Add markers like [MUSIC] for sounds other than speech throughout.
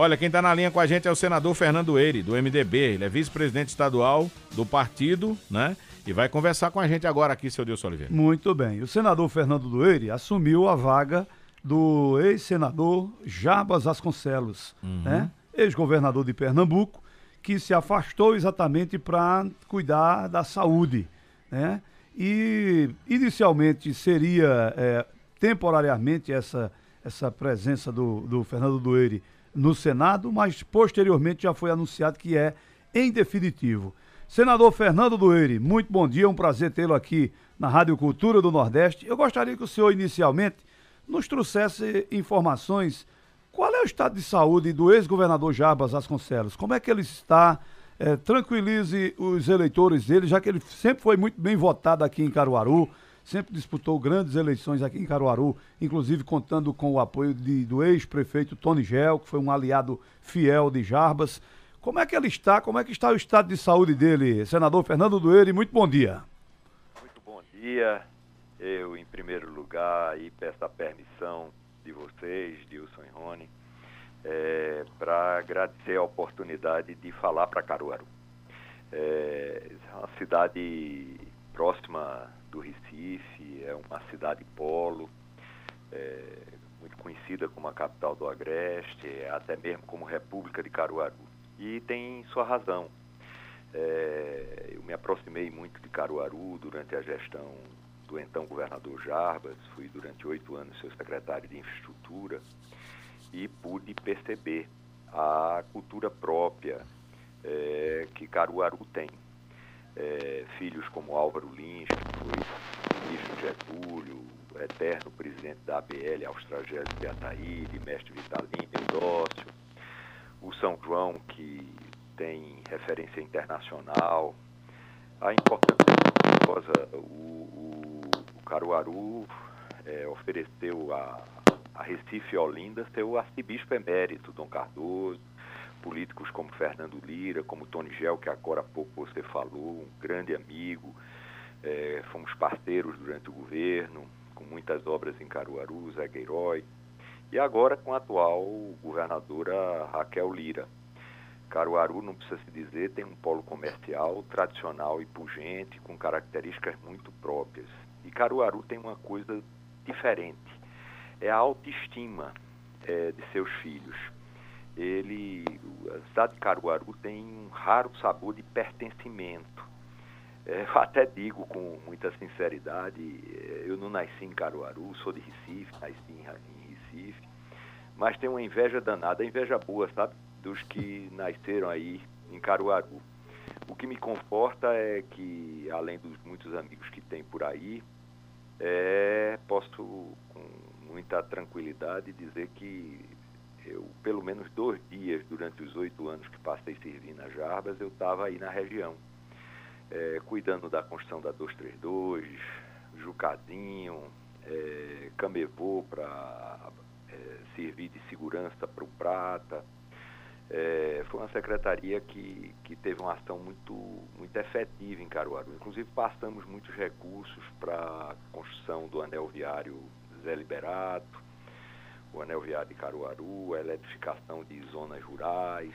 Olha, quem está na linha com a gente é o senador Fernando Eire, do MDB. Ele é vice-presidente estadual do partido, né? E vai conversar com a gente agora aqui, seu Deus Oliveira. Muito bem. O senador Fernando Doeire assumiu a vaga do ex-senador Jarbas Vasconcelos, uhum. né? ex-governador de Pernambuco, que se afastou exatamente para cuidar da saúde. Né? E inicialmente seria é, temporariamente essa, essa presença do, do Fernando Doeire no Senado, mas posteriormente já foi anunciado que é em definitivo. Senador Fernando Doeire, muito bom dia, é um prazer tê-lo aqui na Rádio Cultura do Nordeste. Eu gostaria que o senhor inicialmente nos trouxesse informações. Qual é o estado de saúde do ex-governador Jarbas Vasconcelos? Como é que ele está? É, tranquilize os eleitores dele, já que ele sempre foi muito bem votado aqui em Caruaru, sempre disputou grandes eleições aqui em Caruaru, inclusive contando com o apoio de, do ex-prefeito Tony Gel, que foi um aliado fiel de Jarbas. Como é que ele está? Como é que está o estado de saúde dele, senador Fernando Doeire? Muito bom dia. Muito bom dia. Eu, em primeiro lugar, aí peço a permissão de vocês, Dilson e Rony, é, para agradecer a oportunidade de falar para Caruaru. É, é uma cidade próxima do Recife, é uma cidade polo, é, muito conhecida como a capital do Agreste, até mesmo como República de Caruaru. E tem sua razão. É, eu me aproximei muito de Caruaru durante a gestão do então governador Jarbas, fui durante oito anos seu secretário de infraestrutura e pude perceber a cultura própria é, que Caruaru tem. É, filhos como Álvaro Lins, que foi ministro Getúlio, eterno presidente da ABL, Austragésio Beataíde, mestre Vitalino, Eudócio, o São João, que tem referência internacional, a importância o, o, o Caruaru é, ofereceu a, a Recife e Olinda seu arcebispo emérito, Dom Cardoso, políticos como Fernando Lira, como Tony Gel, que agora há pouco você falou, um grande amigo, é, fomos parceiros durante o governo, com muitas obras em Caruaru, Zé Gueirói, e agora com a atual governadora Raquel Lira. Caruaru, não precisa se dizer, tem um polo comercial tradicional e pungente, com características muito próprias. E Caruaru tem uma coisa diferente, é a autoestima é, de seus filhos. Ele, a cidade de Caruaru tem um raro sabor de pertencimento. É, eu [LAUGHS] até digo com muita sinceridade, é, eu não nasci em Caruaru, sou de Recife, nasci em, Recife, mas tenho uma inveja danada, inveja boa, sabe? dos que nasceram aí em Caruaru. O que me conforta é que, além dos muitos amigos que tem por aí, é, posso com muita tranquilidade dizer que eu, pelo menos dois dias durante os oito anos que passei servindo nas Jarbas, eu estava aí na região, é, cuidando da construção da 232, Jucazinho, é, Camevô para é, servir de segurança para o Prata, é, foi uma secretaria que, que teve uma ação muito, muito efetiva em Caruaru. Inclusive, passamos muitos recursos para a construção do anel viário Zé Liberato, o anel viário de Caruaru, a eletrificação de zonas rurais.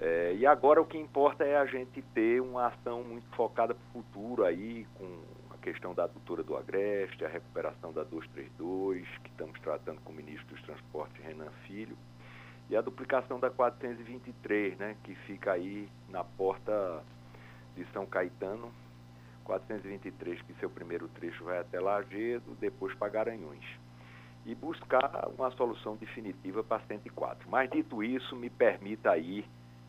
É, e agora o que importa é a gente ter uma ação muito focada para o futuro aí, com a questão da adutora do Agreste, a recuperação da 232, que estamos tratando com o ministro dos Transportes, Renan Filho e a duplicação da 423, né, que fica aí na porta de São Caetano, 423, que seu primeiro trecho vai até Lagedo, depois para Garanhuns. E buscar uma solução definitiva para 104. Mas dito isso, me permita aí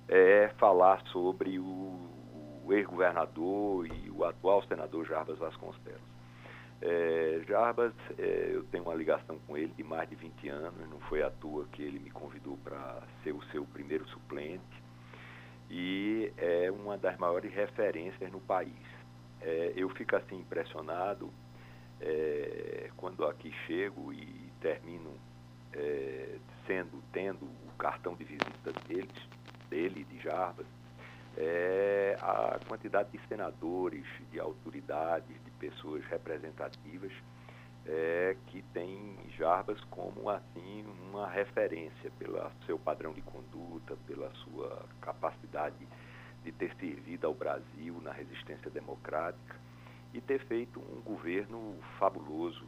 é, falar sobre o, o ex-governador e o atual senador Jarbas Vasconcelos. É, Jarbas, é, eu tenho uma ligação com ele de mais de 20 anos, não foi à toa que ele me convidou para ser o seu primeiro suplente e é uma das maiores referências no país. É, eu fico assim impressionado é, quando aqui chego e termino é, sendo, tendo o cartão de visita deles, dele, de Jarbas, é, a quantidade de senadores, de autoridades, de pessoas representativas é, que tem Jarbas como assim uma referência pelo seu padrão de conduta, pela sua capacidade de ter servido ao Brasil na resistência democrática e ter feito um governo fabuloso.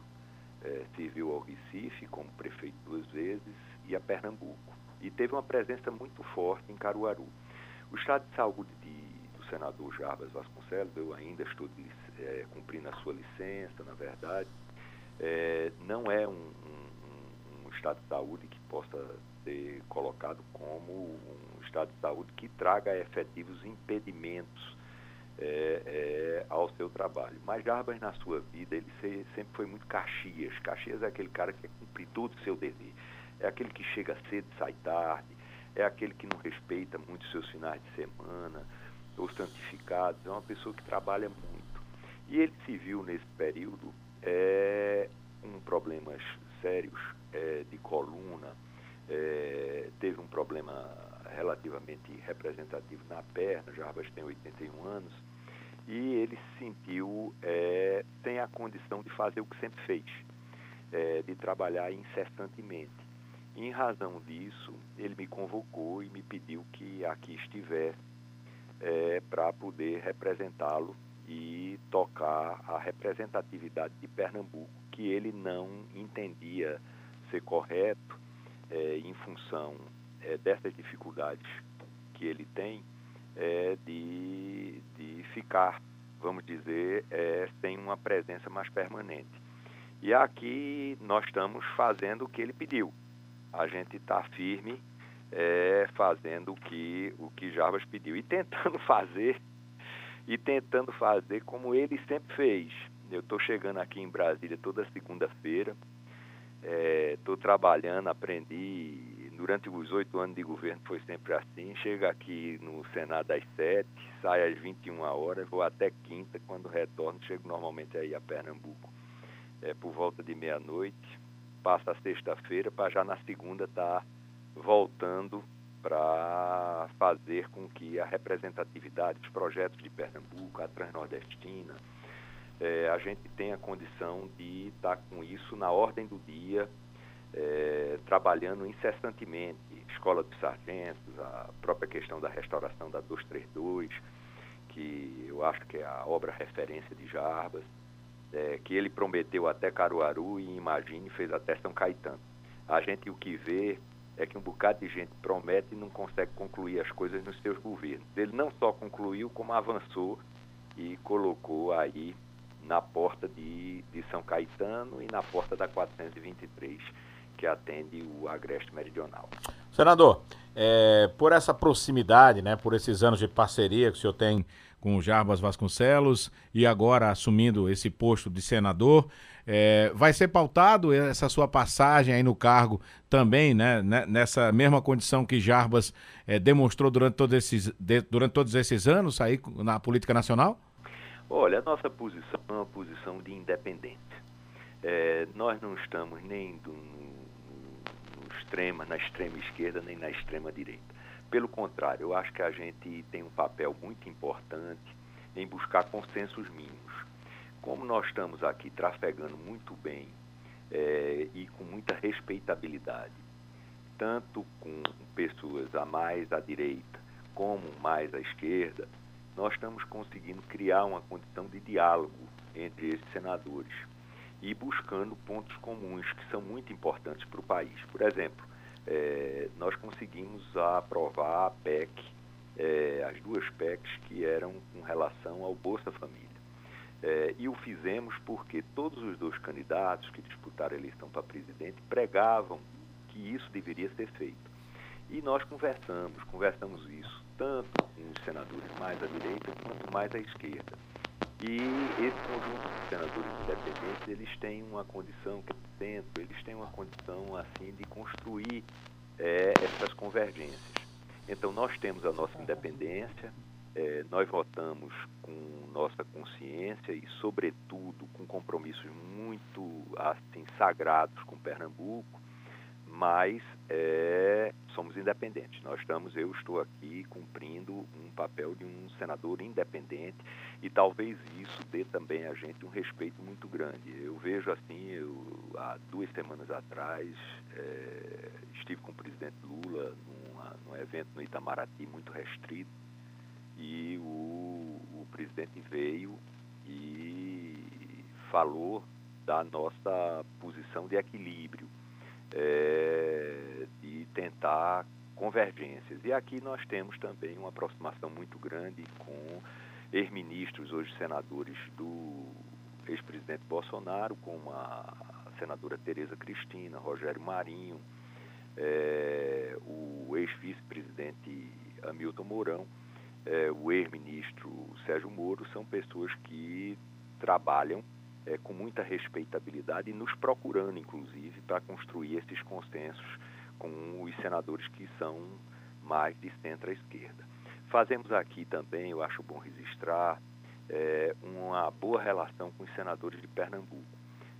É, serviu ao Recife como prefeito duas vezes e a Pernambuco. E teve uma presença muito forte em Caruaru. O estado de saúde de, do senador Jarbas Vasconcelos, eu ainda estou é, cumprindo a sua licença, na verdade, é, não é um, um, um, estado de saúde que possa ser colocado como um estado de saúde que traga efetivos impedimentos é, é, ao seu trabalho. Mas Jarbas, na sua vida, ele sempre foi muito Caxias. Caxias é aquele cara que quer cumprir todo o seu dever. É aquele que chega cedo e sai tarde. É aquele que não respeita muito seus finais de semana, os santificados. É uma pessoa que trabalha muito. E ele se viu nesse período é, com problemas sérios é, de coluna, é, teve um problema relativamente representativo na perna, Jarbas tem 81 anos, e ele se sentiu é, sem a condição de fazer o que sempre fez, é, de trabalhar incessantemente. Em razão disso, ele me convocou e me pediu que aqui estivesse é, para poder representá-lo e tocar a representatividade de Pernambuco, que ele não entendia ser correto é, em função é, dessas dificuldades que ele tem é, de, de ficar, vamos dizer, é, sem uma presença mais permanente. E aqui nós estamos fazendo o que ele pediu. A gente está firme é, fazendo o que, o que Jarbas pediu e tentando [LAUGHS] fazer e tentando fazer como ele sempre fez. Eu estou chegando aqui em Brasília toda segunda-feira, estou é, trabalhando, aprendi durante os oito anos de governo foi sempre assim. Chego aqui no Senado às sete, saio às 21 horas, vou até quinta, quando retorno, chego normalmente aí a Pernambuco é, por volta de meia-noite, passa a sexta-feira para já na segunda estar tá voltando para fazer com que a representatividade dos projetos de Pernambuco, a Transnordestina, é, a gente tenha condição de estar tá com isso na ordem do dia, é, trabalhando incessantemente. Escola dos Sargentos, a própria questão da restauração da 232, que eu acho que é a obra referência de Jarbas, é, que ele prometeu até Caruaru e imagine fez até São Caetano. A gente o que vê é que um bocado de gente promete e não consegue concluir as coisas nos seus governos. Ele não só concluiu, como avançou e colocou aí na porta de, de São Caetano e na porta da 423, que atende o Agreste Meridional. Senador, é, por essa proximidade, né, por esses anos de parceria que o senhor tem com o Jarbas Vasconcelos e agora assumindo esse posto de senador, é, vai ser pautado essa sua passagem aí no cargo também, né, né nessa mesma condição que Jarbas é, demonstrou durante todos, esses, de, durante todos esses anos aí na política nacional? Olha, a nossa posição é uma posição de independente. É, nós não estamos nem do, extrema, na extrema esquerda, nem na extrema direita. Pelo contrário, eu acho que a gente tem um papel muito importante em buscar consensos mínimos como nós estamos aqui trafegando muito bem é, e com muita respeitabilidade, tanto com pessoas a mais à direita como mais à esquerda, nós estamos conseguindo criar uma condição de diálogo entre esses senadores e buscando pontos comuns que são muito importantes para o país. Por exemplo, é, nós conseguimos aprovar a PEC, é, as duas PECs que eram com relação ao Bolsa Família. É, e o fizemos porque todos os dois candidatos que disputaram a eleição para presidente pregavam que isso deveria ser feito. E nós conversamos, conversamos isso tanto com os senadores mais à direita quanto mais à esquerda. E esse conjunto de senadores independentes, eles têm uma condição, que centro, eles têm uma condição assim de construir é, essas convergências. Então nós temos a nossa independência, é, nós votamos com nossa consciência e, sobretudo, com compromissos muito assim sagrados com Pernambuco, mas é, somos independentes. Nós estamos, eu estou aqui cumprindo um papel de um senador independente e talvez isso dê também a gente um respeito muito grande. Eu vejo assim, eu, há duas semanas atrás é, estive com o presidente Lula numa, num evento no Itamaraty muito restrito e o, o presidente veio e falou da nossa posição de equilíbrio é, de tentar convergências. E aqui nós temos também uma aproximação muito grande com ex-ministros, hoje senadores do ex-presidente Bolsonaro, como a senadora Tereza Cristina, Rogério Marinho, é, o ex-vice-presidente Hamilton Mourão, é, o ex-ministro Sérgio Moro, são pessoas que trabalham é, com muita respeitabilidade e nos procurando, inclusive, para construir esses consensos com os senadores que são mais de centro-esquerda. Fazemos aqui também, eu acho bom registrar, é, uma boa relação com os senadores de Pernambuco.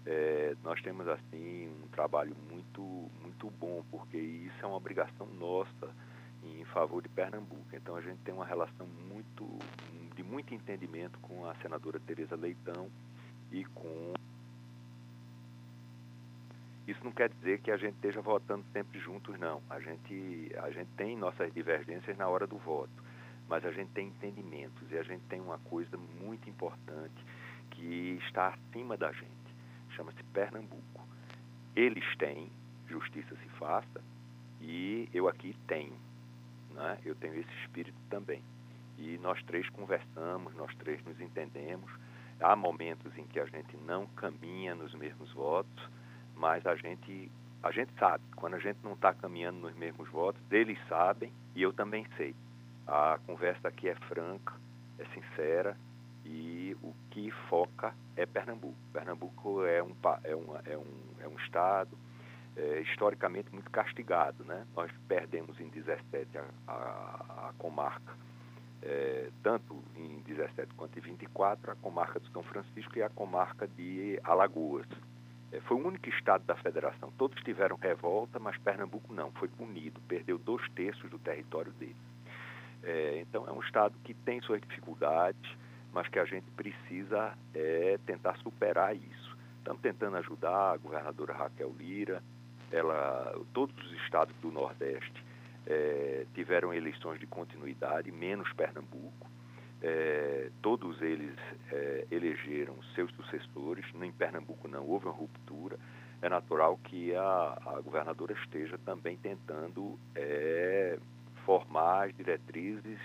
É, nós temos assim um trabalho muito muito bom porque isso é uma obrigação nossa em favor de Pernambuco. Então a gente tem uma relação muito de muito entendimento com a senadora Tereza Leitão e com. Isso não quer dizer que a gente esteja votando sempre juntos, não. A gente, a gente tem nossas divergências na hora do voto, mas a gente tem entendimentos e a gente tem uma coisa muito importante que está acima da gente. Chama-se Pernambuco. Eles têm, justiça se faça, e eu aqui tenho. Né? Eu tenho esse espírito também. E nós três conversamos, nós três nos entendemos Há momentos em que a gente não caminha nos mesmos votos, mas a gente, a gente sabe. Quando a gente não está caminhando nos mesmos votos, eles sabem e eu também sei. A conversa aqui é franca, é sincera e o que foca é Pernambuco. Pernambuco é um, é um, é um, é um estado é, historicamente muito castigado. Né? Nós perdemos em 17 a, a, a comarca é, tanto em 17 quanto em 24, a comarca do São Francisco e a comarca de Alagoas. É, foi o único estado da federação. Todos tiveram revolta, mas Pernambuco não, foi punido, perdeu dois terços do território dele. É, então é um estado que tem suas dificuldades, mas que a gente precisa tentar superar isso. Estamos tentando ajudar a governadora Raquel Lira, ela, todos os estados do Nordeste é, tiveram eleições de continuidade, menos Pernambuco. É, todos eles é, elegeram seus sucessores, em Pernambuco não houve uma ruptura. É natural que a, a governadora esteja também tentando é, formar as diretrizes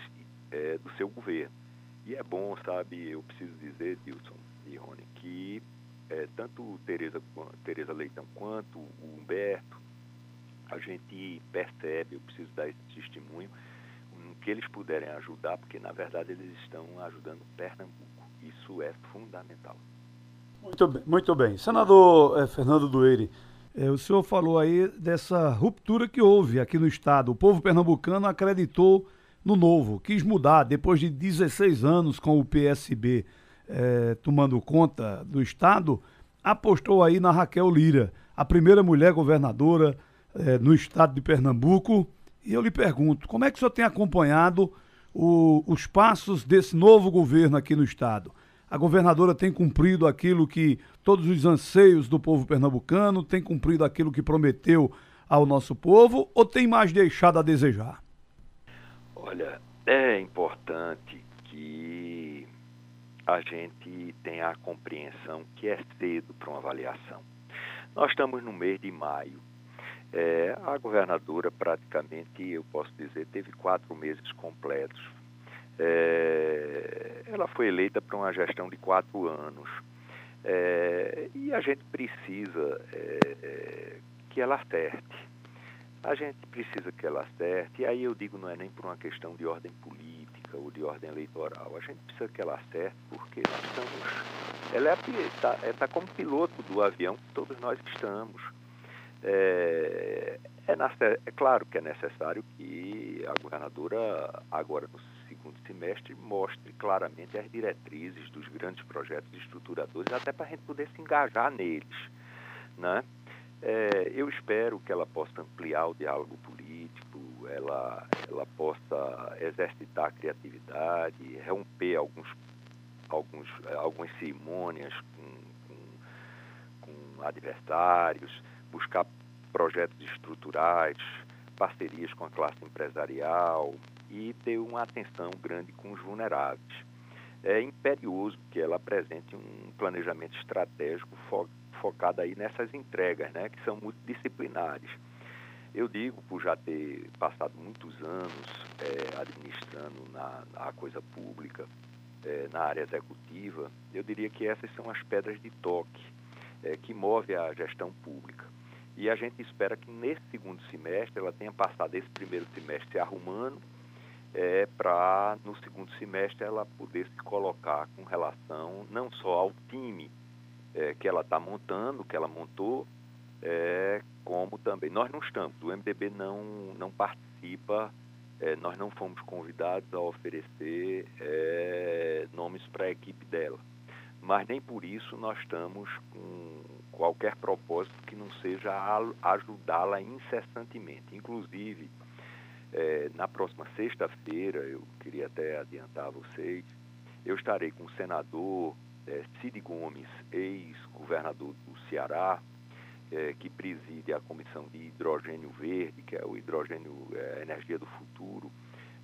é, do seu governo. E é bom, sabe, eu preciso dizer, Dilson e Rony, que é, tanto Tereza, Tereza Leitão quanto o Humberto, a gente percebe, eu preciso dar esse testemunho, que eles puderem ajudar, porque na verdade eles estão ajudando Pernambuco. Isso é fundamental. Muito bem, muito bem. Senador eh, Fernando Dueire, eh, o senhor falou aí dessa ruptura que houve aqui no Estado. O povo pernambucano acreditou no novo, quis mudar depois de 16 anos com o PSB eh, tomando conta do Estado, apostou aí na Raquel Lira, a primeira mulher governadora é, no estado de Pernambuco. E eu lhe pergunto, como é que o senhor tem acompanhado o, os passos desse novo governo aqui no estado? A governadora tem cumprido aquilo que todos os anseios do povo pernambucano, tem cumprido aquilo que prometeu ao nosso povo ou tem mais deixado a desejar? Olha, é importante que a gente tenha a compreensão que é cedo para uma avaliação. Nós estamos no mês de maio é, a governadora praticamente, eu posso dizer, teve quatro meses completos. É, ela foi eleita para uma gestão de quatro anos. É, e a gente precisa é, é, que ela acerte. A gente precisa que ela acerte, e aí eu digo, não é nem por uma questão de ordem política ou de ordem eleitoral. A gente precisa que ela acerte porque nós estamos. Ela está é, tá como piloto do avião que todos nós estamos. É, é, é, claro que é necessário que a governadora, agora no segundo semestre, mostre claramente as diretrizes dos grandes projetos estruturadores, até para a gente poder se engajar neles. Né? É, eu espero que ela possa ampliar o diálogo político, ela, ela possa exercitar a criatividade, romper alguns, alguns, algumas cerimônias com, com, com adversários, buscar projetos estruturais, parcerias com a classe empresarial e ter uma atenção grande com os vulneráveis. É imperioso que ela apresente um planejamento estratégico fo focado aí nessas entregas, né, que são multidisciplinares. Eu digo, por já ter passado muitos anos é, administrando na, na, coisa pública, é, na área executiva, eu diria que essas são as pedras de toque é, que move a gestão pública. E a gente espera que nesse segundo semestre ela tenha passado esse primeiro semestre se arrumando é, para no segundo semestre ela poder se colocar com relação não só ao time é, que ela está montando, que ela montou, é, como também. Nós não estamos, o MDB não, não participa, é, nós não fomos convidados a oferecer é, nomes para a equipe dela. Mas nem por isso nós estamos com qualquer propósito que não seja ajudá-la incessantemente. Inclusive, é, na próxima sexta-feira, eu queria até adiantar a vocês, eu estarei com o senador é, Cid Gomes, ex-governador do Ceará, é, que preside a Comissão de Hidrogênio Verde, que é o hidrogênio é, energia do futuro.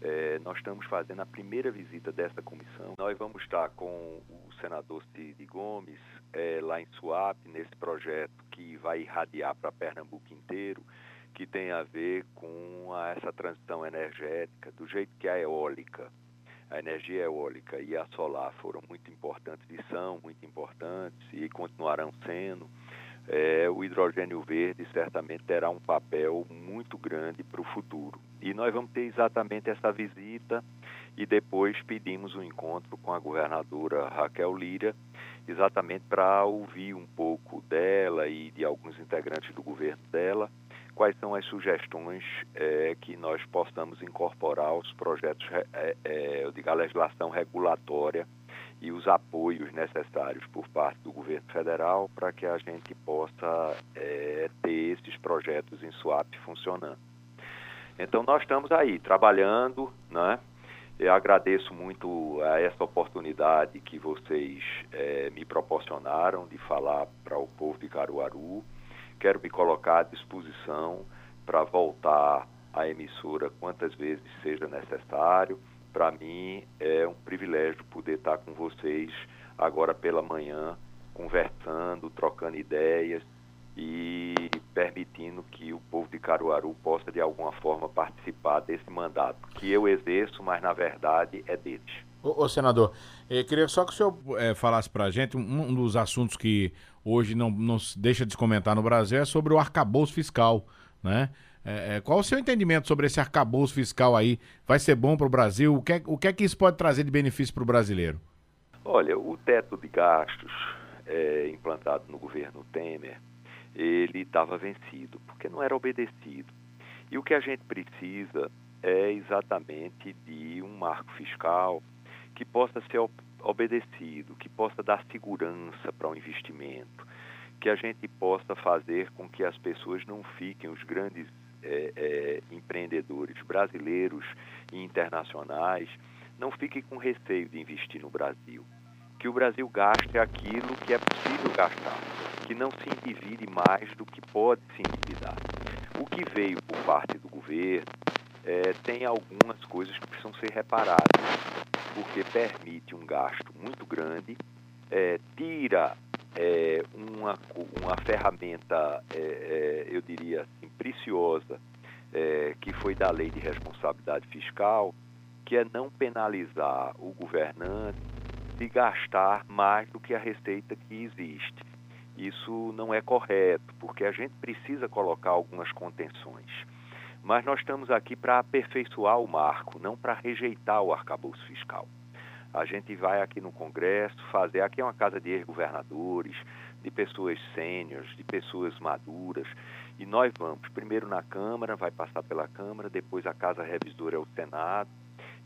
É, nós estamos fazendo a primeira visita dessa comissão. Nós vamos estar com o senador Cid Gomes é, lá em Suape, nesse projeto que vai irradiar para Pernambuco inteiro, que tem a ver com a, essa transição energética, do jeito que a eólica a energia eólica e a solar foram muito importantes e são muito importantes e continuarão sendo, é, o hidrogênio verde certamente terá um papel muito grande para o futuro. E nós vamos ter exatamente essa visita e depois pedimos um encontro com a governadora Raquel Lira, exatamente para ouvir um pouco dela e de alguns integrantes do governo dela quais são as sugestões é, que nós possamos incorporar aos projetos é, é, de legislação regulatória e os apoios necessários por parte do governo federal para que a gente possa é, ter esses projetos em SWAP funcionando. Então nós estamos aí trabalhando, né? Eu agradeço muito a essa oportunidade que vocês é, me proporcionaram de falar para o povo de Caruaru quero me colocar à disposição para voltar à emissora quantas vezes seja necessário. Para mim é um privilégio poder estar com vocês agora pela manhã, conversando, trocando ideias e permitindo que o povo de Caruaru possa de alguma forma participar desse mandato que eu exerço, mas na verdade é deles. Ô, ô senador, eu queria só que o senhor é, falasse para a gente um, um, dos assuntos que hoje não, não deixa de comentar no Brasil é sobre o arcabouço fiscal, né? É, é, qual o seu entendimento sobre esse arcabouço fiscal aí? Vai ser bom para o Brasil? O que, é, o que é que isso pode trazer de benefício para o brasileiro? Olha, o teto de gastos é, implantado no governo Temer, ele estava vencido, porque não era obedecido. E o que a gente precisa é exatamente de um marco fiscal que possa ser obedecido, que possa dar segurança para o investimento, que a gente possa fazer com que as pessoas não fiquem, os grandes é, é, empreendedores brasileiros e internacionais, não fiquem com receio de investir no Brasil. Que o Brasil gaste aquilo que é possível gastar, que não se endivide mais do que pode se endividar. O que veio por parte do governo é, tem algumas coisas que precisam ser reparadas porque permite um gasto muito grande, é, tira é, uma, uma ferramenta, é, é eu diria assim, preciosa, é, que foi da lei de responsabilidade fiscal, que é não penalizar o governante de gastar mais do que a receita que existe. Isso não é correto, porque a gente precisa colocar algumas contenções. Mas nós estamos aqui para aperfeiçoar o marco, não para rejeitar o arcabouço fiscal. A gente vai aqui no Congresso fazer, aqui é uma casa de ex-governadores, de pessoas sêniores, de pessoas maduras, e nós vamos primeiro na Câmara, vai passar pela Câmara, depois a Casa Revisora é o Senado,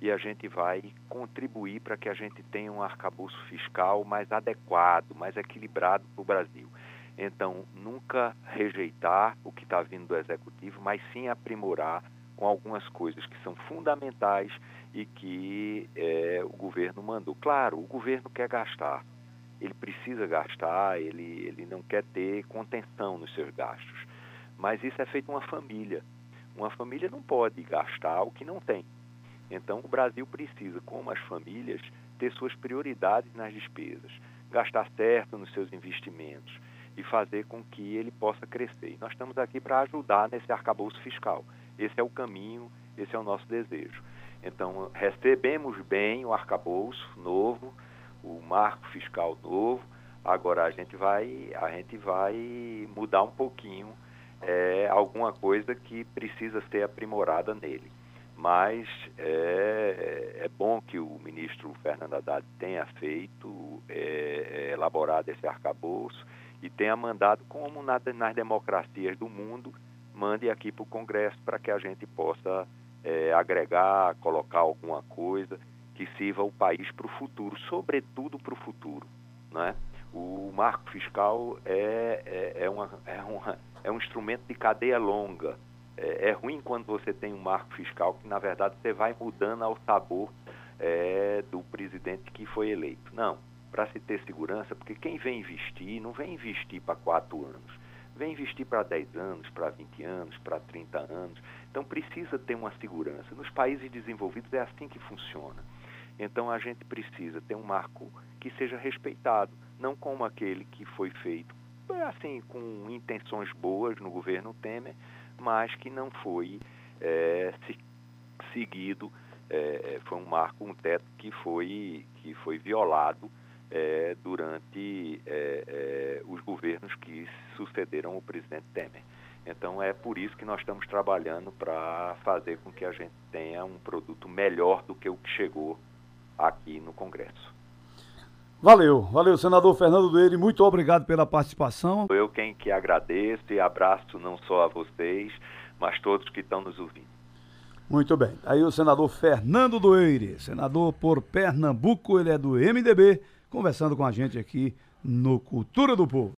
e a gente vai contribuir para que a gente tenha um arcabouço fiscal mais adequado, mais equilibrado para o Brasil. Então, nunca rejeitar o que está vindo do executivo, mas sim aprimorar com algumas coisas que são fundamentais e que é, o governo mandou. Claro, o governo quer gastar, ele precisa gastar, ele, ele não quer ter contenção nos seus gastos. Mas isso é feito uma família. Uma família não pode gastar o que não tem. Então, o Brasil precisa, como as famílias, ter suas prioridades nas despesas, gastar certo nos seus investimentos e fazer com que ele possa crescer. E nós estamos aqui para ajudar nesse arcabouço fiscal. Esse é o caminho, esse é o nosso desejo. Então, recebemos bem o arcabouço novo, o marco fiscal novo. Agora a gente vai, a gente vai mudar um pouquinho é, alguma coisa que precisa ser aprimorada nele. Mas é, é bom que o ministro Fernando Haddad tenha feito, é, é elaborado esse arcabouço e tenha mandado, como na, nas democracias do mundo, mande aqui para o Congresso para que a gente possa é, agregar, colocar alguma coisa que sirva o país para o futuro, sobretudo para o futuro. Né? O marco fiscal é, é, é, uma, é, uma, é um instrumento de cadeia longa. É, é, ruim quando você tem um marco fiscal que, na verdade, você vai mudando ao sabor é, do presidente que foi eleito. Não, para se ter segurança, porque quem vem investir, não vem investir para quatro anos, vem investir para 10 anos, para 20 anos, para 30 anos. Então precisa ter uma segurança. Nos países desenvolvidos é assim que funciona. Então a gente precisa ter um marco que seja respeitado, não como aquele que foi feito assim com intenções boas no governo Temer, mas que não foi é, se, seguido, é, foi um marco, um teto que foi, que foi violado é, durante é, é, os governos que sucederam o presidente Temer. Então é por isso que nós estamos trabalhando para fazer com que a gente tenha um produto melhor do que o que chegou aqui no Congresso. Valeu, valeu, senador Fernando Doeire, muito obrigado pela participação. Eu quem que agradeço e abraço não só a vocês, mas todos que estão nos ouvindo. Muito bem. Aí o senador Fernando Doeire, senador por Pernambuco, ele é do MDB, conversando com a gente aqui no Cultura do Povo.